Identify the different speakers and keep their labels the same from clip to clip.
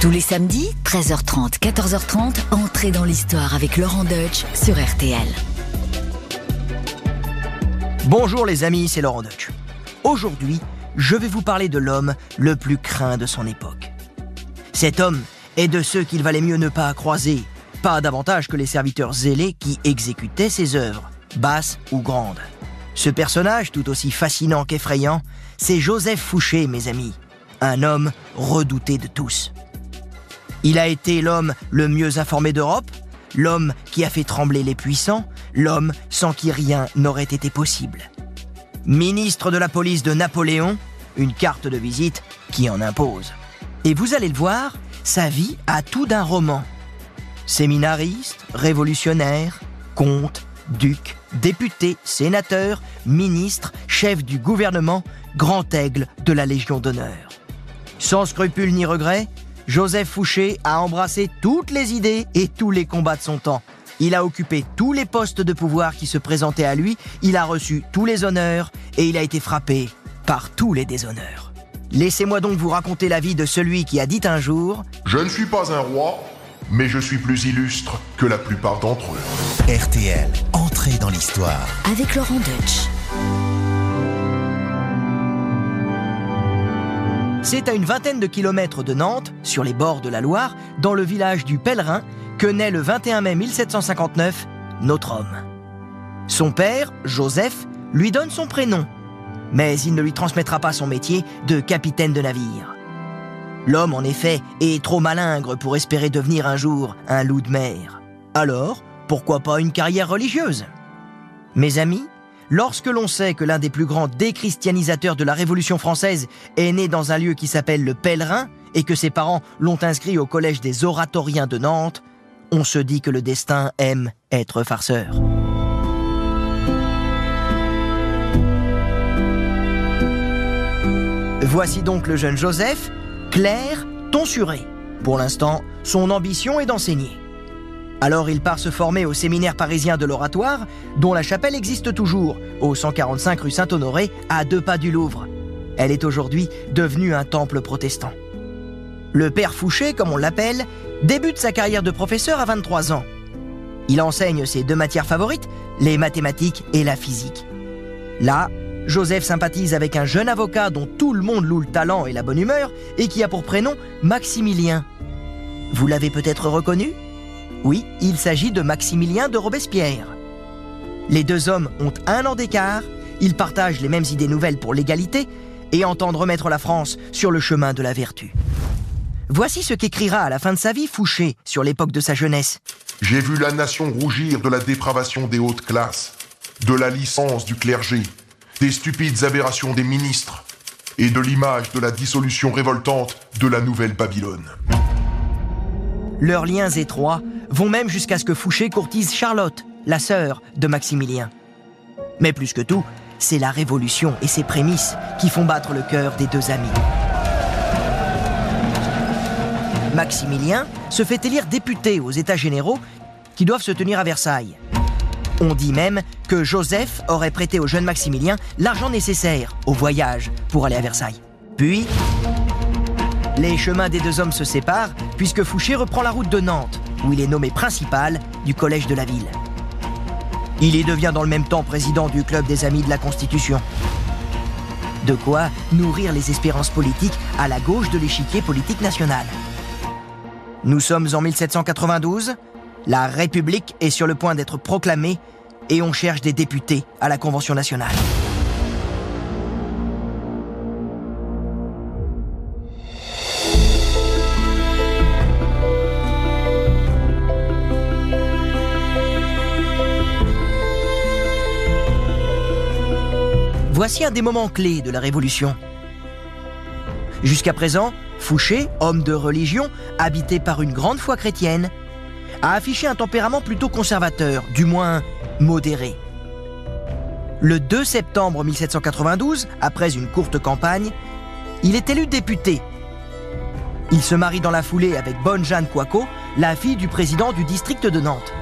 Speaker 1: Tous les samedis, 13h30, 14h30, entrez dans l'histoire avec Laurent Deutsch sur RTL.
Speaker 2: Bonjour les amis, c'est Laurent Deutsch. Aujourd'hui, je vais vous parler de l'homme le plus craint de son époque. Cet homme est de ceux qu'il valait mieux ne pas croiser, pas davantage que les serviteurs zélés qui exécutaient ses œuvres, basses ou grandes. Ce personnage, tout aussi fascinant qu'effrayant, c'est Joseph Fouché, mes amis, un homme redouté de tous. Il a été l'homme le mieux informé d'Europe, l'homme qui a fait trembler les puissants, l'homme sans qui rien n'aurait été possible. Ministre de la police de Napoléon, une carte de visite qui en impose. Et vous allez le voir, sa vie a tout d'un roman. Séminariste, révolutionnaire, comte, duc, député, sénateur, ministre, chef du gouvernement, grand aigle de la Légion d'honneur. Sans scrupule ni regret, Joseph Fouché a embrassé toutes les idées et tous les combats de son temps. Il a occupé tous les postes de pouvoir qui se présentaient à lui, il a reçu tous les honneurs et il a été frappé par tous les déshonneurs. Laissez-moi donc vous raconter la vie de celui qui a dit un jour
Speaker 3: Je ne suis pas un roi, mais je suis plus illustre que la plupart d'entre eux.
Speaker 4: RTL, entrée dans l'histoire.
Speaker 1: Avec Laurent Deutsch.
Speaker 2: C'est à une vingtaine de kilomètres de Nantes, sur les bords de la Loire, dans le village du Pèlerin, que naît le 21 mai 1759 notre homme. Son père, Joseph, lui donne son prénom, mais il ne lui transmettra pas son métier de capitaine de navire. L'homme, en effet, est trop malingre pour espérer devenir un jour un loup de mer. Alors, pourquoi pas une carrière religieuse? Mes amis, lorsque l'on sait que l'un des plus grands déchristianisateurs de la Révolution française est né dans un lieu qui s'appelle le Pèlerin et que ses parents l'ont inscrit au collège des oratoriens de Nantes, on se dit que le destin aime être farceur. Voici donc le jeune Joseph, clair, tonsuré. Pour l'instant, son ambition est d'enseigner. Alors il part se former au séminaire parisien de l'Oratoire, dont la chapelle existe toujours, au 145 rue Saint-Honoré, à deux pas du Louvre. Elle est aujourd'hui devenue un temple protestant. Le père Fouché, comme on l'appelle, débute sa carrière de professeur à 23 ans. Il enseigne ses deux matières favorites, les mathématiques et la physique. Là, Joseph sympathise avec un jeune avocat dont tout le monde loue le talent et la bonne humeur et qui a pour prénom Maximilien. Vous l'avez peut-être reconnu? Oui, il s'agit de Maximilien de Robespierre. Les deux hommes ont un an d'écart, ils partagent les mêmes idées nouvelles pour l'égalité et entendent remettre la France sur le chemin de la vertu. Voici ce qu'écrira à la fin de sa vie Fouché sur l'époque de sa jeunesse.
Speaker 3: J'ai vu la nation rougir de la dépravation des hautes classes, de la licence du clergé, des stupides aberrations des ministres et de l'image de la dissolution révoltante de la nouvelle Babylone.
Speaker 2: Leurs liens étroits vont même jusqu'à ce que Fouché courtise Charlotte, la sœur de Maximilien. Mais plus que tout, c'est la révolution et ses prémices qui font battre le cœur des deux amis. Maximilien se fait élire député aux États généraux qui doivent se tenir à Versailles. On dit même que Joseph aurait prêté au jeune Maximilien l'argent nécessaire au voyage pour aller à Versailles. Puis, les chemins des deux hommes se séparent puisque Fouché reprend la route de Nantes, où il est nommé principal du collège de la ville. Il y devient dans le même temps président du club des amis de la Constitution. De quoi nourrir les espérances politiques à la gauche de l'échiquier politique national. Nous sommes en 1792, la République est sur le point d'être proclamée et on cherche des députés à la Convention nationale. Un des moments clés de la Révolution. Jusqu'à présent, Fouché, homme de religion, habité par une grande foi chrétienne, a affiché un tempérament plutôt conservateur, du moins modéré. Le 2 septembre 1792, après une courte campagne, il est élu député. Il se marie dans la foulée avec Bonne Jeanne Coaco, la fille du président du district de Nantes.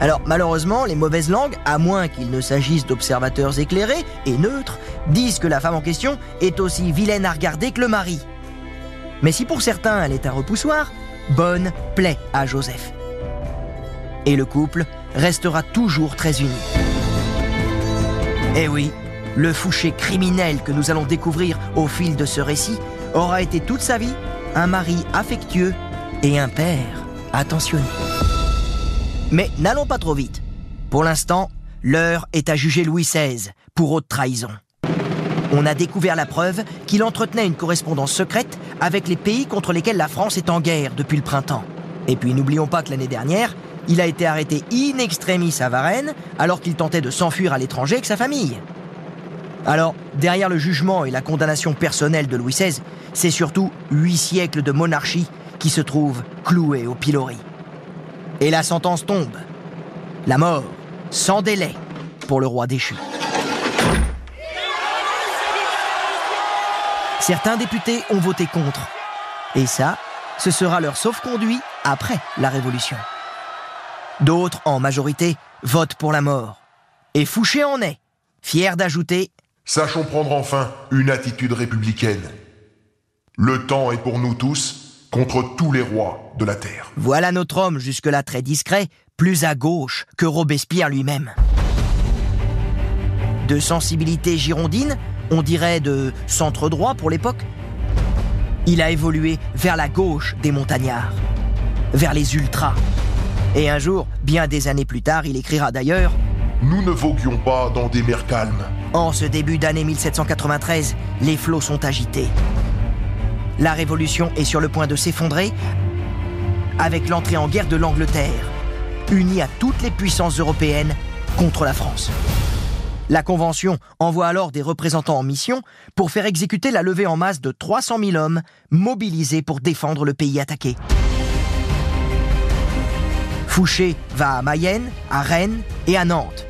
Speaker 2: Alors malheureusement, les mauvaises langues, à moins qu'il ne s'agisse d'observateurs éclairés et neutres, disent que la femme en question est aussi vilaine à regarder que le mari. Mais si pour certains elle est un repoussoir, Bonne plaît à Joseph. Et le couple restera toujours très uni. Eh oui, le Fouché criminel que nous allons découvrir au fil de ce récit aura été toute sa vie un mari affectueux et un père attentionné. Mais n'allons pas trop vite. Pour l'instant, l'heure est à juger Louis XVI pour haute trahison. On a découvert la preuve qu'il entretenait une correspondance secrète avec les pays contre lesquels la France est en guerre depuis le printemps. Et puis n'oublions pas que l'année dernière, il a été arrêté in extremis à Varennes alors qu'il tentait de s'enfuir à l'étranger avec sa famille. Alors, derrière le jugement et la condamnation personnelle de Louis XVI, c'est surtout huit siècles de monarchie qui se trouvent cloués au pilori. Et la sentence tombe. La mort, sans délai, pour le roi déchu. Certains députés ont voté contre. Et ça, ce sera leur sauf-conduit après la Révolution. D'autres, en majorité, votent pour la mort. Et Fouché en est, fier d'ajouter
Speaker 3: Sachons prendre enfin une attitude républicaine. Le temps est pour nous tous contre tous les rois de la terre.
Speaker 2: Voilà notre homme jusque-là très discret, plus à gauche que Robespierre lui-même. De sensibilité girondine, on dirait de centre droit pour l'époque, il a évolué vers la gauche des montagnards, vers les ultras. Et un jour, bien des années plus tard, il écrira d'ailleurs
Speaker 3: Nous ne voguions pas dans des mers calmes.
Speaker 2: En ce début d'année 1793, les flots sont agités. La révolution est sur le point de s'effondrer avec l'entrée en guerre de l'Angleterre, unie à toutes les puissances européennes contre la France. La Convention envoie alors des représentants en mission pour faire exécuter la levée en masse de 300 000 hommes mobilisés pour défendre le pays attaqué. Fouché va à Mayenne, à Rennes et à Nantes.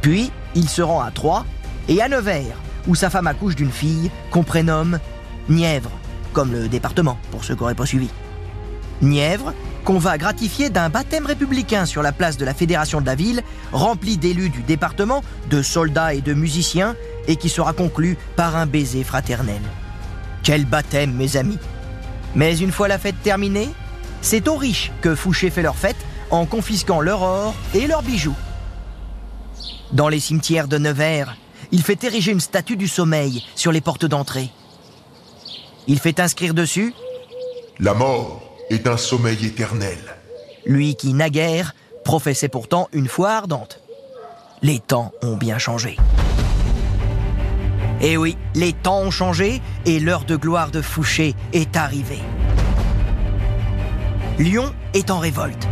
Speaker 2: Puis, il se rend à Troyes et à Nevers, où sa femme accouche d'une fille qu'on prénomme Nièvre, comme le département, pour ceux qui n'auraient pas suivi. Nièvre, qu'on va gratifier d'un baptême républicain sur la place de la Fédération de la ville, rempli d'élus du département, de soldats et de musiciens, et qui sera conclu par un baiser fraternel. Quel baptême, mes amis Mais une fois la fête terminée, c'est aux riches que Fouché fait leur fête en confisquant leur or et leurs bijoux. Dans les cimetières de Nevers, il fait ériger une statue du sommeil sur les portes d'entrée. Il fait inscrire dessus
Speaker 3: La mort est un sommeil éternel.
Speaker 2: Lui qui, naguère, professait pourtant une foi ardente. Les temps ont bien changé. Eh oui, les temps ont changé et l'heure de gloire de Fouché est arrivée. Lyon est en révolte.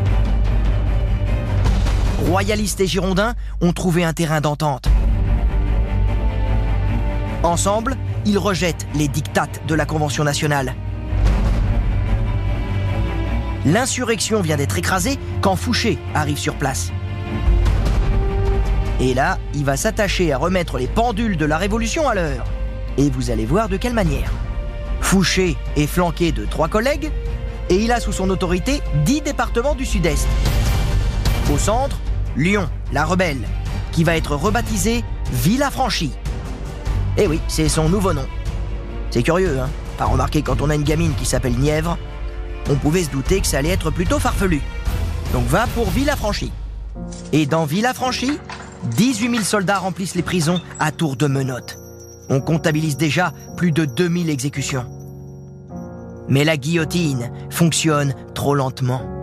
Speaker 2: Royalistes et Girondins ont trouvé un terrain d'entente. Ensemble, ils rejettent les dictates de la Convention nationale. L'insurrection vient d'être écrasée quand Fouché arrive sur place. Et là, il va s'attacher à remettre les pendules de la Révolution à l'heure. Et vous allez voir de quelle manière. Fouché est flanqué de trois collègues et il a sous son autorité dix départements du Sud-Est. Au centre, Lyon, la rebelle, qui va être rebaptisée Villafranchi. Eh oui, c'est son nouveau nom. C'est curieux, hein Pas remarqué quand on a une gamine qui s'appelle Nièvre, on pouvait se douter que ça allait être plutôt farfelu. Donc va pour Villafranchi. Et dans Villafranchi, 18 000 soldats remplissent les prisons à tour de menottes. On comptabilise déjà plus de 2000 exécutions. Mais la guillotine fonctionne trop lentement.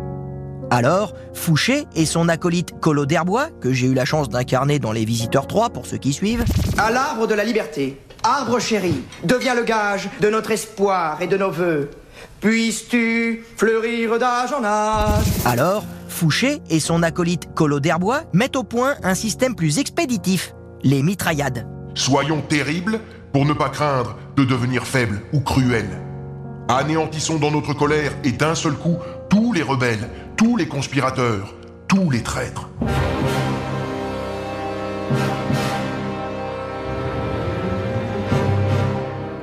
Speaker 2: Alors, Fouché et son acolyte Colo d'Herbois, que j'ai eu la chance d'incarner dans Les Visiteurs 3 pour ceux qui suivent,
Speaker 5: À l'arbre de la liberté, arbre chéri, deviens le gage de notre espoir et de nos voeux. Puisses-tu fleurir d'âge en âge
Speaker 2: alors Fouché et son acolyte Colo d'Herbois mettent au point un système plus expéditif, les mitraillades.
Speaker 3: Soyons terribles pour ne pas craindre de devenir faibles ou cruels. Anéantissons dans notre colère et d'un seul coup tous les rebelles, tous les conspirateurs, tous les traîtres.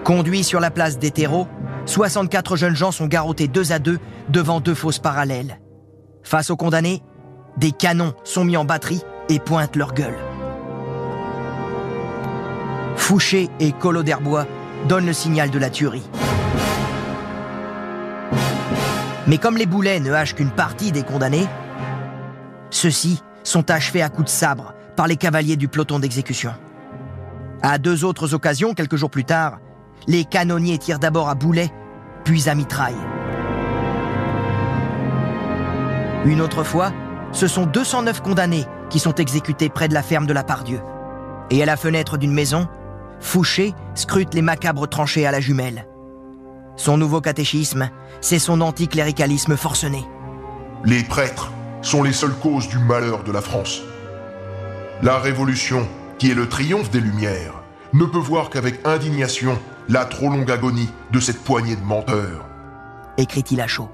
Speaker 2: Conduits sur la place des terreaux, 64 jeunes gens sont garrottés deux à deux devant deux fosses parallèles. Face aux condamnés, des canons sont mis en batterie et pointent leur gueule. Fouché et Colo d'Herbois donnent le signal de la tuerie. Mais comme les boulets ne hachent qu'une partie des condamnés, ceux-ci sont achevés à coups de sabre par les cavaliers du peloton d'exécution. À deux autres occasions, quelques jours plus tard, les canonniers tirent d'abord à boulet, puis à mitraille. Une autre fois, ce sont 209 condamnés qui sont exécutés près de la ferme de la Pardieu. Et à la fenêtre d'une maison, Fouché scrute les macabres tranchées à la jumelle. Son nouveau catéchisme, c'est son anticléricalisme forcené.
Speaker 3: Les prêtres sont les seules causes du malheur de la France. La Révolution, qui est le triomphe des Lumières, ne peut voir qu'avec indignation la trop longue agonie de cette poignée de menteurs.
Speaker 2: Écrit-il à chaud.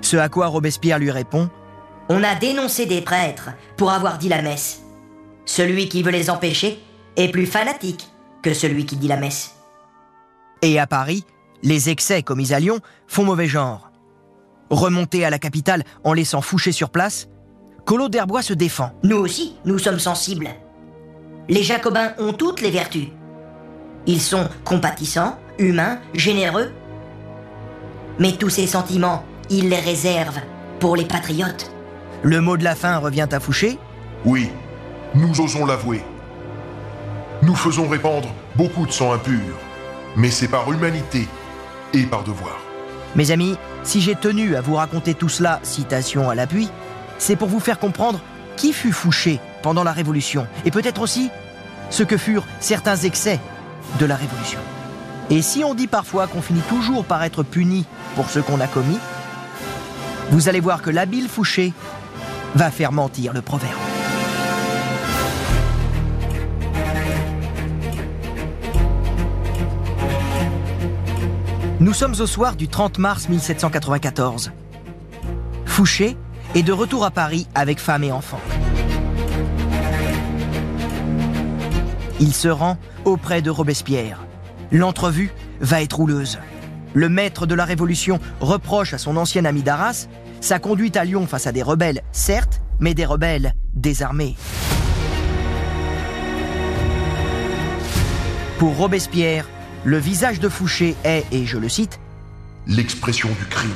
Speaker 2: Ce à quoi Robespierre lui répond
Speaker 6: On a dénoncé des prêtres pour avoir dit la messe. Celui qui veut les empêcher est plus fanatique que celui qui dit la messe.
Speaker 2: Et à Paris, les excès commis à Lyon font mauvais genre. Remonté à la capitale en laissant Fouché sur place, Collot d'Herbois se défend.
Speaker 6: Nous aussi, nous sommes sensibles. Les Jacobins ont toutes les vertus. Ils sont compatissants, humains, généreux. Mais tous ces sentiments, ils les réservent pour les patriotes.
Speaker 2: Le mot de la fin revient à Fouché.
Speaker 3: Oui, nous osons l'avouer. Nous faisons répandre beaucoup de sang impur, mais c'est par humanité et par devoir.
Speaker 2: Mes amis, si j'ai tenu à vous raconter tout cela, citation à l'appui, c'est pour vous faire comprendre qui fut Fouché pendant la Révolution, et peut-être aussi ce que furent certains excès de la Révolution. Et si on dit parfois qu'on finit toujours par être puni pour ce qu'on a commis, vous allez voir que l'habile Fouché va faire mentir le proverbe. Nous sommes au soir du 30 mars 1794. Fouché est de retour à Paris avec femme et enfants. Il se rend auprès de Robespierre. L'entrevue va être houleuse. Le maître de la Révolution reproche à son ancien ami d'Arras sa conduite à Lyon face à des rebelles, certes, mais des rebelles désarmés. Pour Robespierre, le visage de Fouché est, et je le cite,
Speaker 3: l'expression du crime.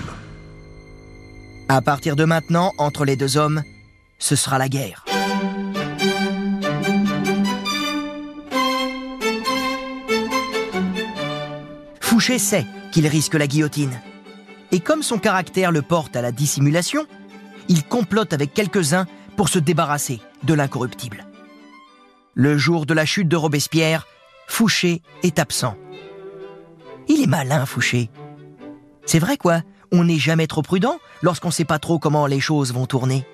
Speaker 2: À partir de maintenant, entre les deux hommes, ce sera la guerre. Fouché sait qu'il risque la guillotine. Et comme son caractère le porte à la dissimulation, il complote avec quelques-uns pour se débarrasser de l'incorruptible. Le jour de la chute de Robespierre, Fouché est absent. Il est malin, Fouché. C'est vrai quoi, on n'est jamais trop prudent lorsqu'on ne sait pas trop comment les choses vont tourner.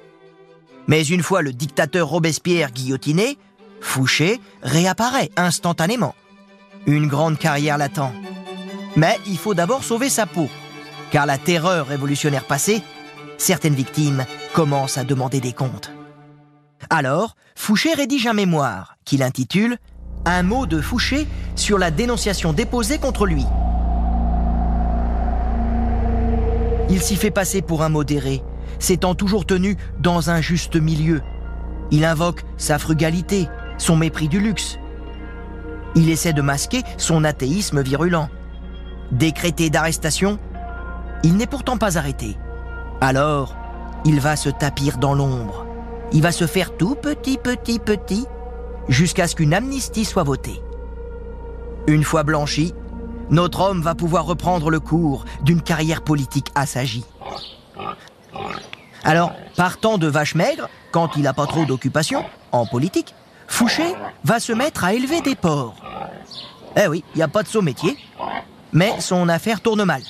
Speaker 2: Mais une fois le dictateur Robespierre guillotiné, Fouché réapparaît instantanément. Une grande carrière l'attend. Mais il faut d'abord sauver sa peau, car la terreur révolutionnaire passée, certaines victimes commencent à demander des comptes. Alors, Fouché rédige un mémoire qu'il intitule Un mot de Fouché sur la dénonciation déposée contre lui. Il s'y fait passer pour un modéré, s'étant toujours tenu dans un juste milieu. Il invoque sa frugalité, son mépris du luxe. Il essaie de masquer son athéisme virulent. Décrété d'arrestation, il n'est pourtant pas arrêté. Alors, il va se tapir dans l'ombre. Il va se faire tout petit, petit, petit, jusqu'à ce qu'une amnistie soit votée. Une fois blanchi, notre homme va pouvoir reprendre le cours d'une carrière politique assagie. Alors, partant de vache maigre, quand il n'a pas trop d'occupation, en politique, Fouché va se mettre à élever des porcs. Eh oui, il n'y a pas de saut métier, mais son affaire tourne mal.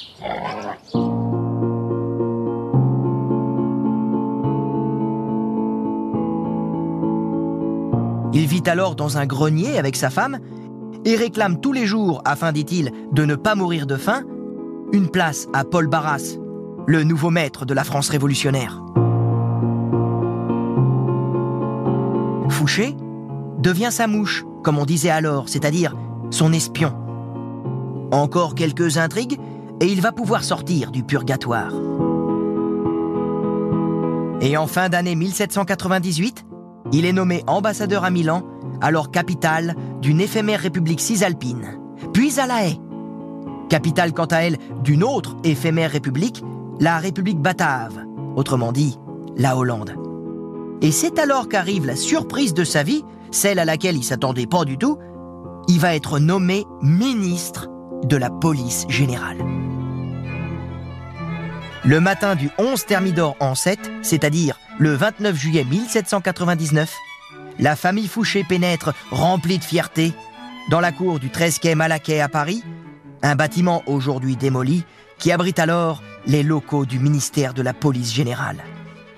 Speaker 2: Il vit alors dans un grenier avec sa femme et réclame tous les jours, afin, dit-il, de ne pas mourir de faim, une place à Paul Barras, le nouveau maître de la France révolutionnaire. Fouché devient sa mouche, comme on disait alors, c'est-à-dire son espion. Encore quelques intrigues et il va pouvoir sortir du purgatoire. Et en fin d'année 1798, il est nommé ambassadeur à Milan, alors capitale d'une éphémère république cisalpine, puis à La Haye, capitale quant à elle d'une autre éphémère république, la République batave, autrement dit, la Hollande. Et c'est alors qu'arrive la surprise de sa vie, celle à laquelle il s'attendait pas du tout. Il va être nommé ministre de la police générale. Le matin du 11 Thermidor en 7, c'est-à-dire le 29 juillet 1799, la famille Fouché pénètre, remplie de fierté, dans la cour du 13 quai Malaquais à Paris, un bâtiment aujourd'hui démoli qui abrite alors les locaux du ministère de la Police générale.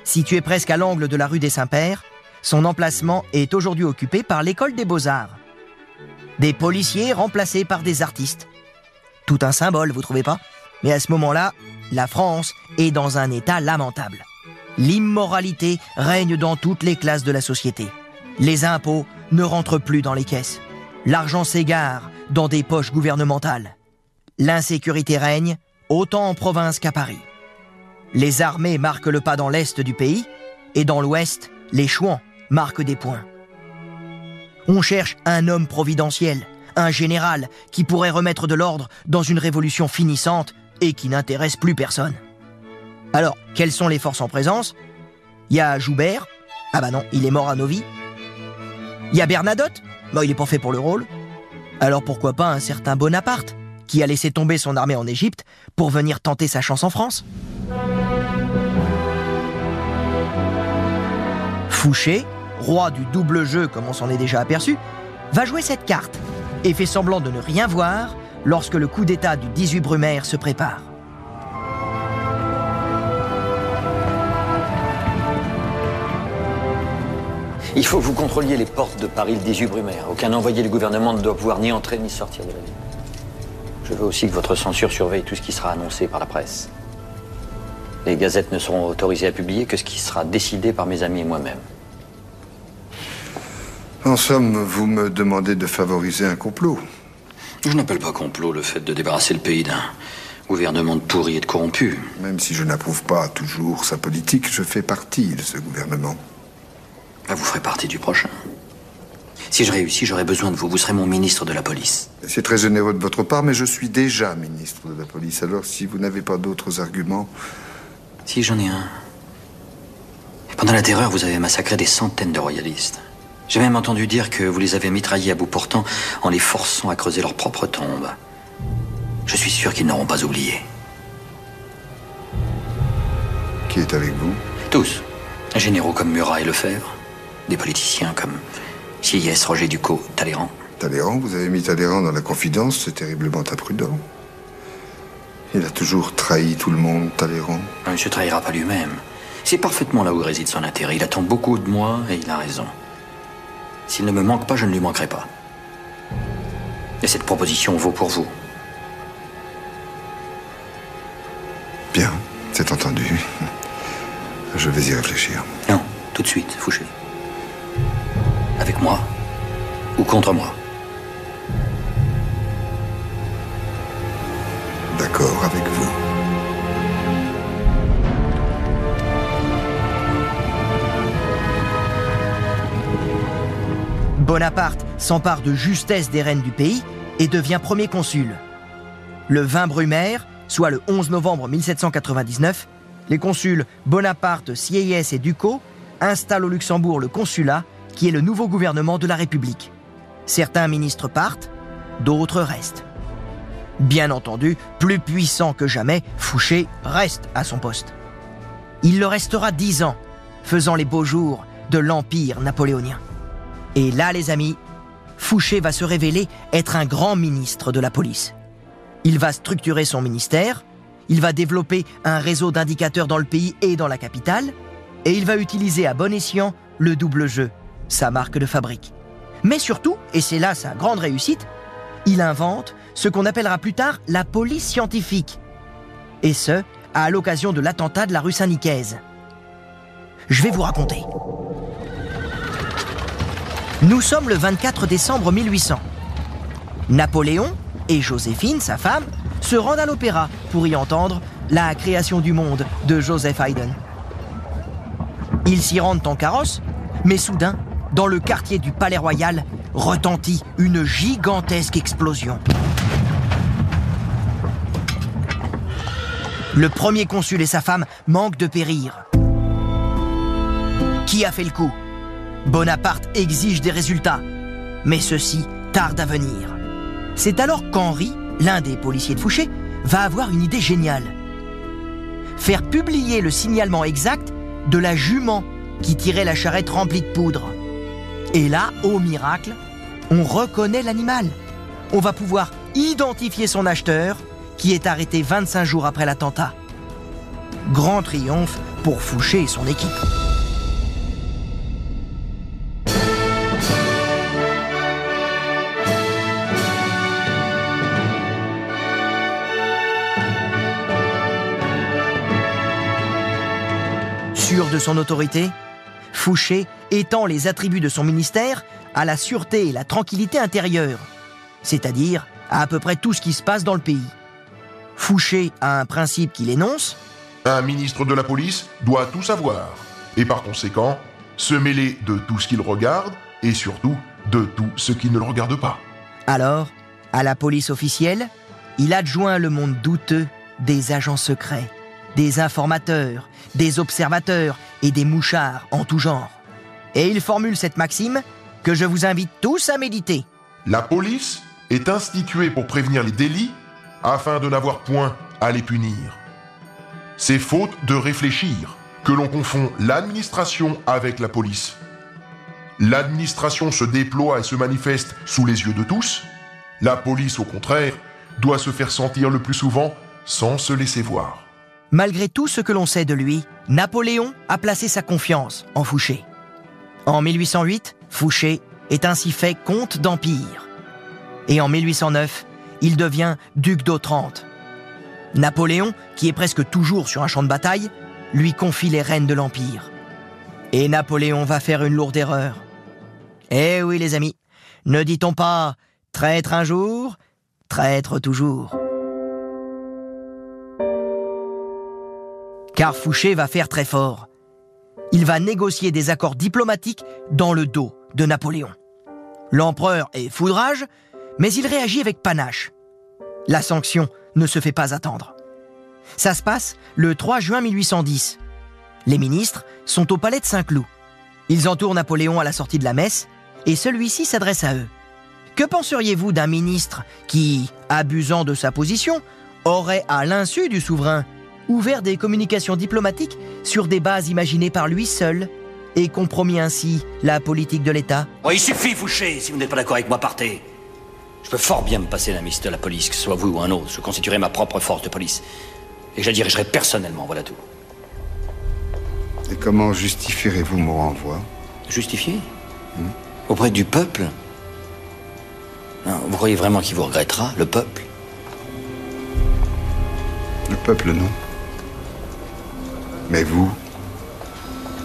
Speaker 2: Situé presque à l'angle de la rue des Saints-Pères, son emplacement est aujourd'hui occupé par l'école des beaux-arts. Des policiers remplacés par des artistes. Tout un symbole, vous trouvez pas? Mais à ce moment-là, la France est dans un état lamentable. L'immoralité règne dans toutes les classes de la société. Les impôts ne rentrent plus dans les caisses. L'argent s'égare dans des poches gouvernementales. L'insécurité règne autant en province qu'à Paris. Les armées marquent le pas dans l'est du pays et dans l'ouest, les chouans marquent des points. On cherche un homme providentiel, un général qui pourrait remettre de l'ordre dans une révolution finissante et qui n'intéresse plus personne. Alors, quelles sont les forces en présence? Il y a Joubert. Ah bah non, il est mort à Novi. Il y a Bernadotte. Bah, il est pas fait pour le rôle. Alors pourquoi pas un certain Bonaparte qui a laissé tomber son armée en Égypte pour venir tenter sa chance en France? Fouché, roi du double jeu comme on s'en est déjà aperçu, va jouer cette carte et fait semblant de ne rien voir lorsque le coup d'État du 18 Brumaire se prépare.
Speaker 7: Il faut que vous contrôliez les portes de Paris le 18 Brumaire. Aucun envoyé du gouvernement ne doit pouvoir ni entrer ni sortir de la ville. Je veux aussi que votre censure surveille tout ce qui sera annoncé par la presse. Les gazettes ne seront autorisées à publier que ce qui sera décidé par mes amis et moi-même.
Speaker 8: En somme, vous me demandez de favoriser un complot.
Speaker 7: Je n'appelle pas complot le fait de débarrasser le pays d'un gouvernement de pourri et de corrompu.
Speaker 8: Même si je n'approuve pas toujours sa politique, je fais partie de ce gouvernement.
Speaker 7: Ah, vous ferez partie du prochain. Si je réussis, j'aurai besoin de vous. Vous serez mon ministre de la police.
Speaker 8: C'est très généreux de votre part, mais je suis déjà ministre de la police. Alors, si vous n'avez pas d'autres arguments.
Speaker 7: Si, j'en ai un. Pendant la terreur, vous avez massacré des centaines de royalistes. J'ai même entendu dire que vous les avez mitraillés à bout portant en les forçant à creuser leur propre tombe. Je suis sûr qu'ils n'auront pas oublié.
Speaker 8: Qui est avec vous?
Speaker 7: Tous. Généraux comme Murat et Lefebvre. Des politiciens comme Sieyès, Roger Ducot, Talleyrand.
Speaker 8: Talleyrand, vous avez mis Talleyrand dans la confidence, c'est terriblement imprudent. Il a toujours trahi tout le monde, Talleyrand.
Speaker 7: Il ne se trahira pas lui-même. C'est parfaitement là où réside son intérêt. Il attend beaucoup de moi et il a raison. S'il ne me manque pas, je ne lui manquerai pas. Et cette proposition vaut pour vous.
Speaker 8: Bien, c'est entendu. Je vais y réfléchir.
Speaker 7: Non, tout de suite, Fouché. Avec moi ou contre moi
Speaker 8: D'accord avec vous.
Speaker 2: Bonaparte s'empare de justesse des rênes du pays et devient premier consul. Le 20 Brumaire, soit le 11 novembre 1799, les consuls Bonaparte, Sieyès et Ducos installent au Luxembourg le consulat, qui est le nouveau gouvernement de la République. Certains ministres partent, d'autres restent. Bien entendu, plus puissant que jamais, Fouché reste à son poste. Il le restera dix ans, faisant les beaux jours de l'Empire napoléonien. Et là, les amis, Fouché va se révéler être un grand ministre de la police. Il va structurer son ministère, il va développer un réseau d'indicateurs dans le pays et dans la capitale, et il va utiliser à bon escient le double jeu, sa marque de fabrique. Mais surtout, et c'est là sa grande réussite, il invente ce qu'on appellera plus tard la police scientifique. Et ce, à l'occasion de l'attentat de la rue Saint-Nicaise. Je vais vous raconter. Nous sommes le 24 décembre 1800. Napoléon et Joséphine, sa femme, se rendent à l'opéra pour y entendre La création du monde de Joseph Haydn. Ils s'y rendent en carrosse, mais soudain, dans le quartier du Palais Royal, retentit une gigantesque explosion. Le premier consul et sa femme manquent de périr. Qui a fait le coup? Bonaparte exige des résultats, mais ceci tarde à venir. C'est alors qu'Henri, l'un des policiers de Fouché, va avoir une idée géniale. Faire publier le signalement exact de la jument qui tirait la charrette remplie de poudre. Et là, au miracle, on reconnaît l'animal. On va pouvoir identifier son acheteur, qui est arrêté 25 jours après l'attentat. Grand triomphe pour Fouché et son équipe. Sûr de son autorité, Fouché étend les attributs de son ministère à la sûreté et la tranquillité intérieure, c'est-à-dire à à peu près tout ce qui se passe dans le pays. Fouché a un principe qu'il énonce
Speaker 3: Un ministre de la police doit tout savoir, et par conséquent, se mêler de tout ce qu'il regarde, et surtout de tout ce qui ne le regarde pas.
Speaker 2: Alors, à la police officielle, il adjoint le monde douteux des agents secrets, des informateurs, des observateurs et des mouchards en tout genre. Et il formule cette maxime que je vous invite tous à méditer.
Speaker 3: La police est instituée pour prévenir les délits afin de n'avoir point à les punir. C'est faute de réfléchir que l'on confond l'administration avec la police. L'administration se déploie et se manifeste sous les yeux de tous. La police, au contraire, doit se faire sentir le plus souvent sans se laisser voir.
Speaker 2: Malgré tout ce que l'on sait de lui, Napoléon a placé sa confiance en Fouché. En 1808, Fouché est ainsi fait comte d'Empire. Et en 1809, il devient duc d'Otrante. Napoléon, qui est presque toujours sur un champ de bataille, lui confie les rênes de l'Empire. Et Napoléon va faire une lourde erreur. Eh oui les amis, ne dit-on pas traître un jour, traître toujours Car Fouché va faire très fort. Il va négocier des accords diplomatiques dans le dos de Napoléon. L'empereur est foudrage, mais il réagit avec panache. La sanction ne se fait pas attendre. Ça se passe le 3 juin 1810. Les ministres sont au palais de Saint-Cloud. Ils entourent Napoléon à la sortie de la messe et celui-ci s'adresse à eux. Que penseriez-vous d'un ministre qui, abusant de sa position, aurait, à l'insu du souverain, ouvert des communications diplomatiques sur des bases imaginées par lui seul et compromis ainsi la politique de l'État
Speaker 9: Oh, il suffit, Fouché, si vous n'êtes pas d'accord avec moi, partez. Je peux fort bien me passer la mise de la police, que ce soit vous ou un autre. Je constituerai ma propre force de police. Et je la dirigerai personnellement, voilà tout.
Speaker 8: Et comment justifierez-vous mon renvoi?
Speaker 9: Justifié? Auprès du peuple? Non, Vous croyez vraiment qu'il vous regrettera, le peuple?
Speaker 8: Le peuple, non. Mais vous,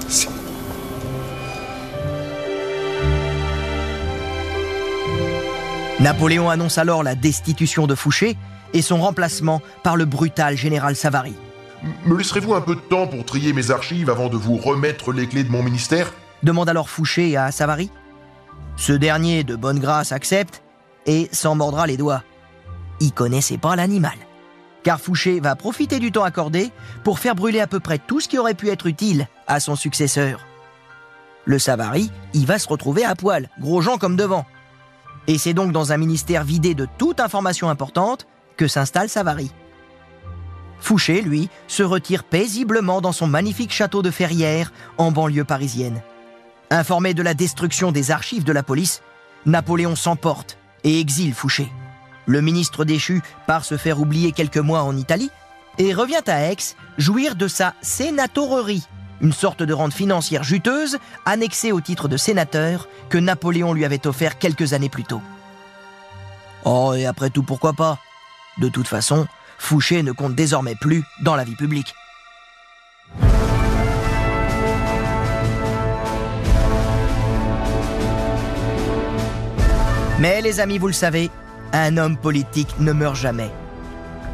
Speaker 8: si.
Speaker 2: Napoléon annonce alors la destitution de Fouché et son remplacement par le brutal général Savary.
Speaker 3: Me laisserez-vous un peu de temps pour trier mes archives avant de vous remettre les clés de mon ministère?
Speaker 2: Demande alors Fouché à Savary. Ce dernier, de bonne grâce, accepte et s'en mordra les doigts. Il connaissait pas l'animal. Car Fouché va profiter du temps accordé pour faire brûler à peu près tout ce qui aurait pu être utile à son successeur. Le Savary, il va se retrouver à poil, gros gens comme devant. Et c'est donc dans un ministère vidé de toute information importante que s'installe Savary. Fouché, lui, se retire paisiblement dans son magnifique château de Ferrières, en banlieue parisienne. Informé de la destruction des archives de la police, Napoléon s'emporte et exile Fouché. Le ministre déchu part se faire oublier quelques mois en Italie et revient à Aix jouir de sa sénatorerie, une sorte de rente financière juteuse annexée au titre de sénateur que Napoléon lui avait offert quelques années plus tôt. Oh, et après tout, pourquoi pas? De toute façon, Fouché ne compte désormais plus dans la vie publique. Mais les amis, vous le savez, un homme politique ne meurt jamais.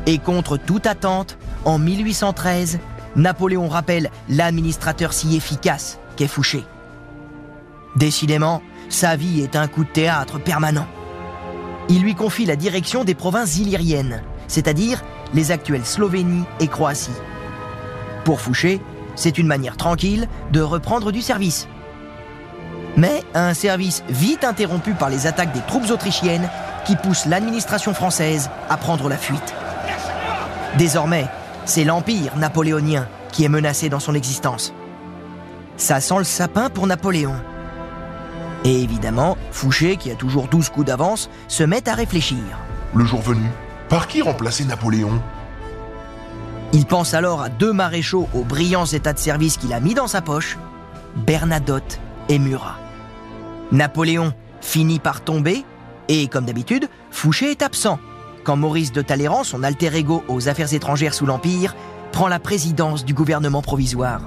Speaker 2: Et contre toute attente, en 1813, Napoléon rappelle l'administrateur si efficace qu'est Fouché. Décidément, sa vie est un coup de théâtre permanent. Il lui confie la direction des provinces illyriennes, c'est-à-dire les actuelles Slovénie et Croatie. Pour Fouché, c'est une manière tranquille de reprendre du service. Mais un service vite interrompu par les attaques des troupes autrichiennes qui poussent l'administration française à prendre la fuite. Désormais, c'est l'Empire napoléonien qui est menacé dans son existence. Ça sent le sapin pour Napoléon. Et évidemment, Fouché, qui a toujours 12 coups d'avance, se met à réfléchir.
Speaker 3: Le jour venu, par qui remplacer Napoléon?
Speaker 2: Il pense alors à deux maréchaux aux brillants états de service qu'il a mis dans sa poche, Bernadotte et Murat. Napoléon finit par tomber, et comme d'habitude, Fouché est absent, quand Maurice de Talleyrand, son alter ego aux affaires étrangères sous l'Empire, prend la présidence du gouvernement provisoire.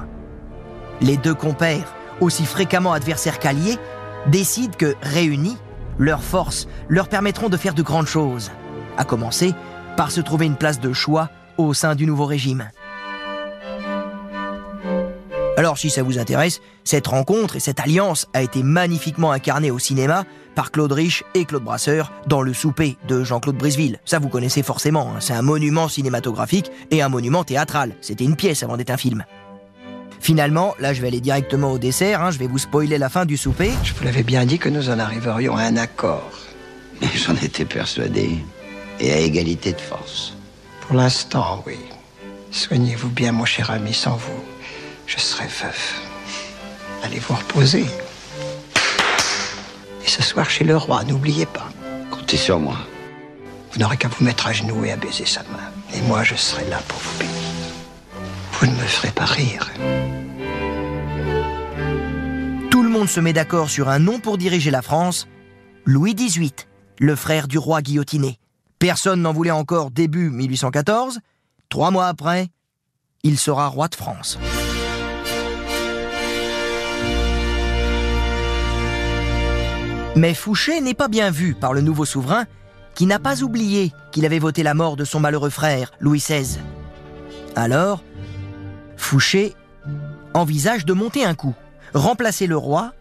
Speaker 2: Les deux compères, aussi fréquemment adversaires qu'alliés, décident que, réunis, leurs forces leur permettront de faire de grandes choses, à commencer par se trouver une place de choix au sein du nouveau régime. Alors si ça vous intéresse, cette rencontre et cette alliance a été magnifiquement incarnée au cinéma par Claude Rich et Claude Brasseur dans Le Souper de Jean-Claude Briseville. Ça vous connaissez forcément, hein. c'est un monument cinématographique et un monument théâtral. C'était une pièce avant d'être un film. Finalement, là je vais aller directement au dessert, hein. je vais vous spoiler la fin du souper.
Speaker 10: Je vous l'avais bien dit que nous en arriverions à un accord.
Speaker 11: J'en étais persuadé. Et à égalité de force.
Speaker 10: Pour l'instant, oui. Soignez-vous bien, mon cher ami, sans vous. Je serai veuf. Allez vous reposer. Ce soir chez le roi, n'oubliez pas.
Speaker 11: Comptez sur moi.
Speaker 10: Vous n'aurez qu'à vous mettre à genoux et à baiser sa main. Et moi, je serai là pour vous bénir. Vous ne me ferez pas rire.
Speaker 2: Tout le monde se met d'accord sur un nom pour diriger la France, Louis XVIII, le frère du roi guillotiné. Personne n'en voulait encore début 1814. Trois mois après, il sera roi de France. Mais Fouché n'est pas bien vu par le nouveau souverain, qui n'a pas oublié qu'il avait voté la mort de son malheureux frère, Louis XVI. Alors, Fouché envisage de monter un coup, remplacer le roi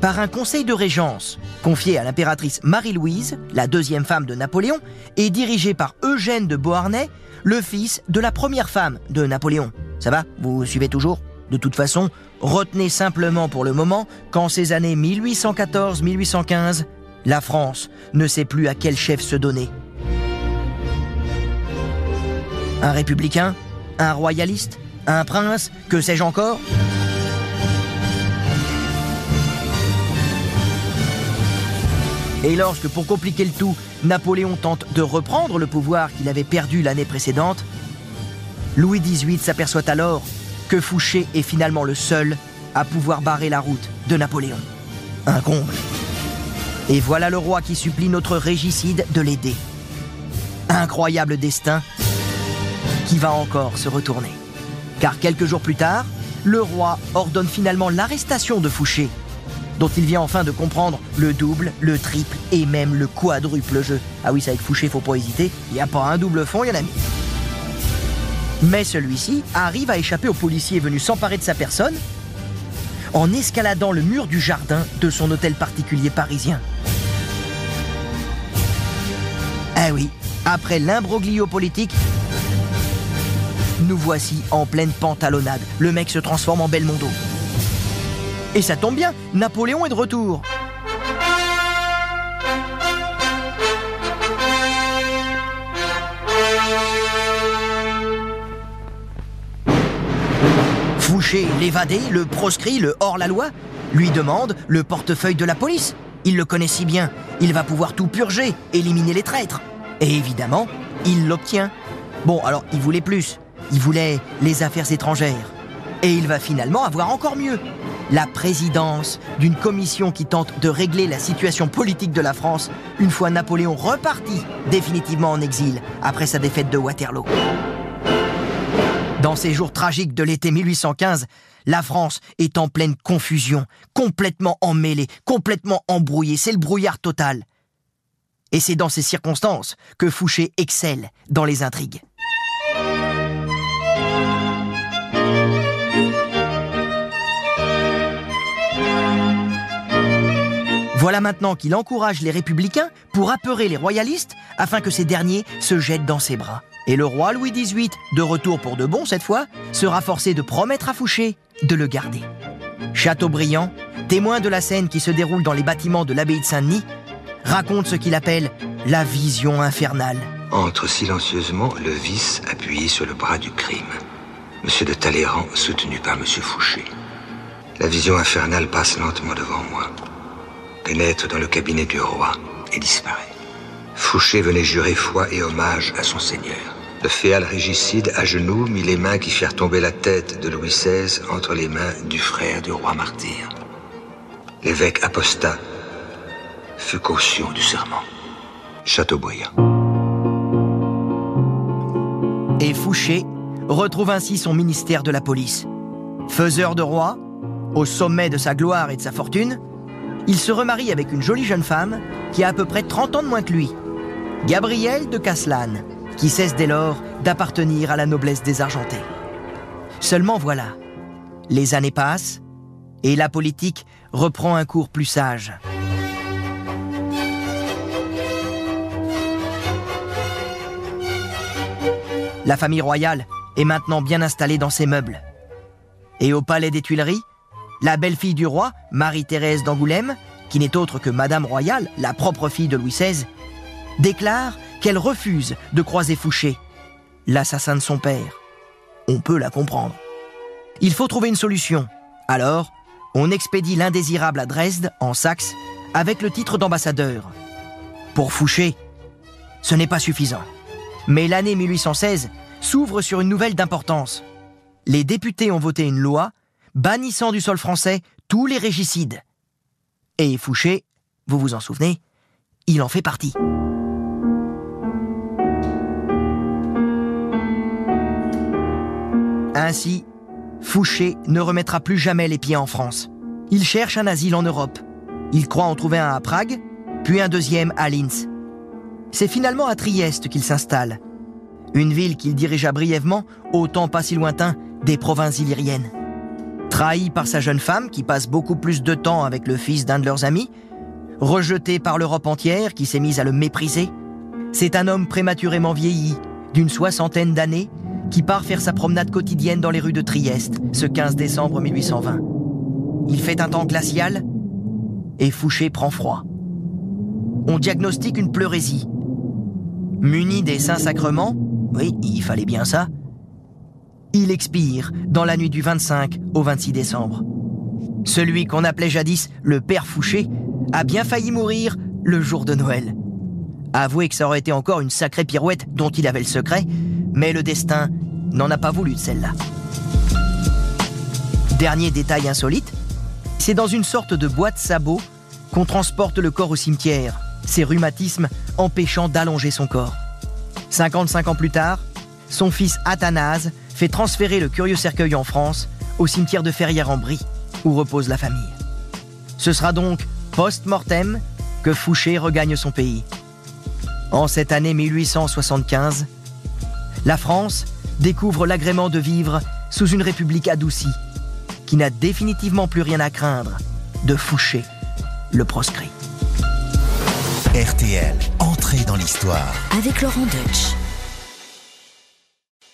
Speaker 2: par un conseil de régence confié à l'impératrice Marie-Louise, la deuxième femme de Napoléon, et dirigé par Eugène de Beauharnais, le fils de la première femme de Napoléon. Ça va Vous suivez toujours? De toute façon, retenez simplement pour le moment qu'en ces années 1814-1815, la France ne sait plus à quel chef se donner. Un républicain Un royaliste Un prince Que sais-je encore? Et lorsque, pour compliquer le tout, Napoléon tente de reprendre le pouvoir qu'il avait perdu l'année précédente, Louis XVIII s'aperçoit alors Fouché est finalement le seul à pouvoir barrer la route de Napoléon. Un comble. Et voilà le roi qui supplie notre régicide de l'aider. Incroyable destin qui va encore se retourner. Car quelques jours plus tard, le roi ordonne finalement l'arrestation de Fouché, dont il vient enfin de comprendre le double, le triple et même le quadruple jeu. Ah oui, c'est avec Fouché, faut pas hésiter, il n'y a pas un double fond, il y en a mis. Mais celui-ci arrive à échapper aux policiers venus s'emparer de sa personne en escaladant le mur du jardin de son hôtel particulier parisien. Ah oui, après l'imbroglio politique, nous voici en pleine pantalonnade. Le mec se transforme en Belmondo. Et ça tombe bien, Napoléon est de retour. L'évadé, le proscrit, le hors-la-loi, lui demande le portefeuille de la police. Il le connaît si bien, il va pouvoir tout purger, éliminer les traîtres. Et évidemment, il l'obtient. Bon, alors il voulait plus. Il voulait les affaires étrangères. Et il va finalement avoir encore mieux. La présidence d'une commission qui tente de régler la situation politique de la France une fois Napoléon reparti définitivement en exil après sa défaite de Waterloo. Dans ces jours tragiques de l'été 1815, la France est en pleine confusion, complètement emmêlée, complètement embrouillée, c'est le brouillard total. Et c'est dans ces circonstances que Fouché excelle dans les intrigues. Voilà maintenant qu'il encourage les républicains pour apeurer les royalistes afin que ces derniers se jettent dans ses bras. Et le roi Louis XVIII, de retour pour de bon cette fois, sera forcé de promettre à Fouché de le garder. Chateaubriand, témoin de la scène qui se déroule dans les bâtiments de l'abbaye de Saint-Denis, raconte ce qu'il appelle la vision infernale.
Speaker 12: Entre silencieusement le vice appuyé sur le bras du crime. Monsieur de Talleyrand soutenu par Monsieur Fouché. La vision infernale passe lentement devant moi, pénètre dans le cabinet du roi et disparaît. Fouché venait jurer foi et hommage à son seigneur. Le féal régicide, à genoux, mit les mains qui firent tomber la tête de Louis XVI entre les mains du frère du roi martyr. L'évêque apostat fut caution du serment. Chateaubriand.
Speaker 2: Et Fouché retrouve ainsi son ministère de la police. Faiseur de roi, au sommet de sa gloire et de sa fortune, il se remarie avec une jolie jeune femme qui a à peu près 30 ans de moins que lui, Gabrielle de Caslan, qui cesse dès lors d'appartenir à la noblesse des Argentés. Seulement voilà, les années passent et la politique reprend un cours plus sage. La famille royale est maintenant bien installée dans ses meubles. Et au palais des Tuileries, la belle-fille du roi, Marie-Thérèse d'Angoulême, qui n'est autre que Madame Royale, la propre fille de Louis XVI, déclare qu'elle refuse de croiser Fouché, l'assassin de son père. On peut la comprendre. Il faut trouver une solution. Alors, on expédie l'indésirable à Dresde, en Saxe, avec le titre d'ambassadeur. Pour Fouché, ce n'est pas suffisant. Mais l'année 1816 s'ouvre sur une nouvelle d'importance. Les députés ont voté une loi bannissant du sol français tous les régicides. Et Fouché, vous vous en souvenez, il en fait partie. Ainsi, Fouché ne remettra plus jamais les pieds en France. Il cherche un asile en Europe. Il croit en trouver un à Prague, puis un deuxième à Linz. C'est finalement à Trieste qu'il s'installe, une ville qu'il dirigea brièvement au temps pas si lointain des provinces illyriennes. Trahi par sa jeune femme qui passe beaucoup plus de temps avec le fils d'un de leurs amis, rejeté par l'Europe entière qui s'est mise à le mépriser, c'est un homme prématurément vieilli, d'une soixantaine d'années, qui part faire sa promenade quotidienne dans les rues de Trieste ce 15 décembre 1820. Il fait un temps glacial et Fouché prend froid. On diagnostique une pleurésie. Muni des saints sacrements, oui, il fallait bien ça, il expire dans la nuit du 25 au 26 décembre. Celui qu'on appelait jadis le Père Fouché a bien failli mourir le jour de Noël. Avouez que ça aurait été encore une sacrée pirouette dont il avait le secret, mais le destin n'en a pas voulu de celle-là. Dernier détail insolite, c'est dans une sorte de boîte sabot qu'on transporte le corps au cimetière, ses rhumatismes empêchant d'allonger son corps. 55 ans plus tard, son fils Athanase fait transférer le curieux cercueil en France, au cimetière de Ferrières-en-Brie, où repose la famille. Ce sera donc post-mortem que Fouché regagne son pays. En cette année 1875, la France découvre l'agrément de vivre sous une république adoucie, qui n'a définitivement plus rien à craindre de Fouché, le proscrit.
Speaker 4: RTL, entrée dans l'histoire.
Speaker 1: Avec Laurent Deutsch.